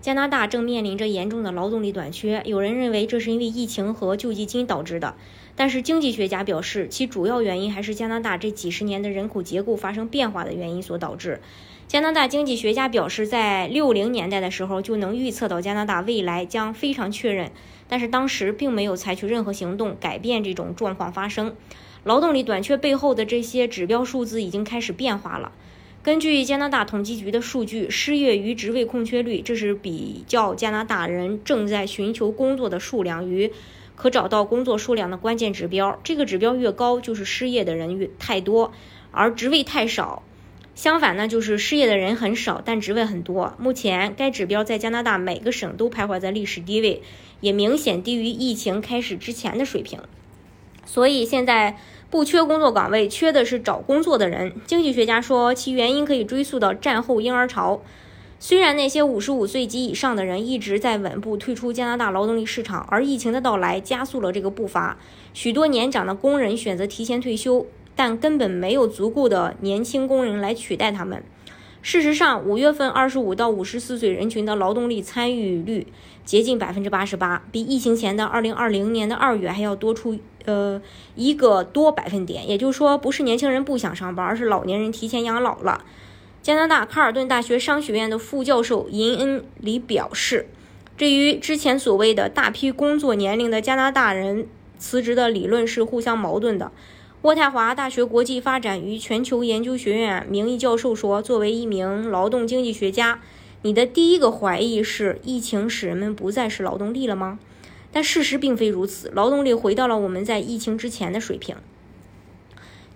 加拿大正面临着严重的劳动力短缺，有人认为这是因为疫情和救济金导致的，但是经济学家表示，其主要原因还是加拿大这几十年的人口结构发生变化的原因所导致。加拿大经济学家表示，在六零年代的时候就能预测到加拿大未来将非常确认，但是当时并没有采取任何行动改变这种状况发生。劳动力短缺背后的这些指标数字已经开始变化了。根据加拿大统计局的数据，失业与职位空缺率，这是比较加拿大人正在寻求工作的数量与可找到工作数量的关键指标。这个指标越高，就是失业的人越太多，而职位太少。相反呢，就是失业的人很少，但职位很多。目前该指标在加拿大每个省都徘徊在历史低位，也明显低于疫情开始之前的水平。所以现在。不缺工作岗位，缺的是找工作的人。经济学家说，其原因可以追溯到战后婴儿潮。虽然那些五十五岁及以上的人一直在稳步退出加拿大劳动力市场，而疫情的到来加速了这个步伐。许多年长的工人选择提前退休，但根本没有足够的年轻工人来取代他们。事实上，五月份二十五到五十四岁人群的劳动力参与率接近百分之八十八，比疫情前的二零二零年的二月还要多出呃一个多百分点。也就是说，不是年轻人不想上班，而是老年人提前养老了。加拿大卡尔顿大学商学院的副教授银恩里表示，这与之前所谓的大批工作年龄的加拿大人辞职的理论是互相矛盾的。渥太华大学国际发展与全球研究学院名誉教授说：“作为一名劳动经济学家，你的第一个怀疑是疫情使人们不再是劳动力了吗？但事实并非如此，劳动力回到了我们在疫情之前的水平。”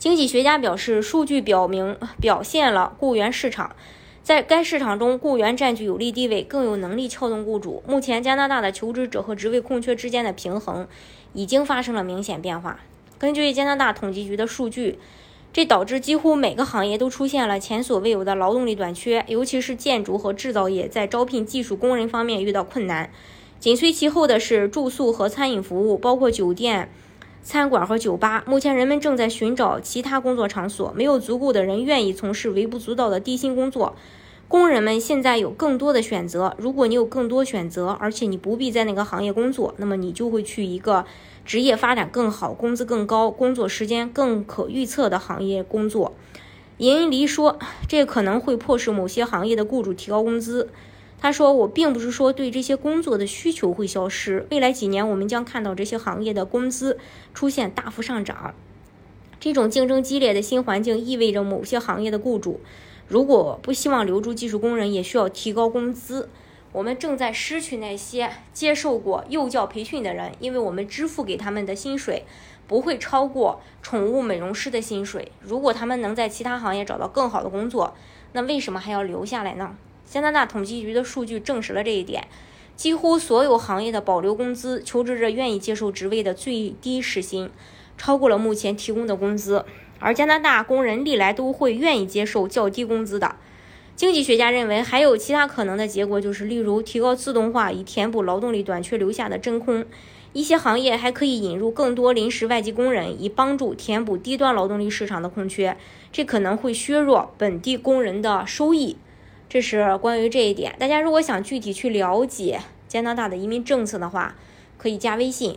经济学家表示，数据表明表现了雇员市场在该市场中，雇员占据有利地位，更有能力撬动雇主。目前，加拿大的求职者和职位空缺之间的平衡已经发生了明显变化。根据加拿大统计局的数据，这导致几乎每个行业都出现了前所未有的劳动力短缺，尤其是建筑和制造业在招聘技术工人方面遇到困难。紧随其后的是住宿和餐饮服务，包括酒店、餐馆和酒吧。目前人们正在寻找其他工作场所，没有足够的人愿意从事微不足道的低薪工作。工人们现在有更多的选择。如果你有更多选择，而且你不必在那个行业工作，那么你就会去一个职业发展更好、工资更高、工作时间更可预测的行业工作。银离说，这可能会迫使某些行业的雇主提高工资。他说：“我并不是说对这些工作的需求会消失。未来几年，我们将看到这些行业的工资出现大幅上涨。这种竞争激烈的新环境意味着某些行业的雇主。”如果不希望留住技术工人，也需要提高工资。我们正在失去那些接受过幼教培训的人，因为我们支付给他们的薪水不会超过宠物美容师的薪水。如果他们能在其他行业找到更好的工作，那为什么还要留下来呢？加拿大统计局的数据证实了这一点。几乎所有行业的保留工资，求职者愿意接受职位的最低时薪，超过了目前提供的工资。而加拿大工人历来都会愿意接受较低工资的。经济学家认为，还有其他可能的结果，就是例如提高自动化以填补劳动力短缺留下的真空。一些行业还可以引入更多临时外籍工人，以帮助填补低端劳动力市场的空缺。这可能会削弱本地工人的收益。这是关于这一点。大家如果想具体去了解加拿大的移民政策的话，可以加微信。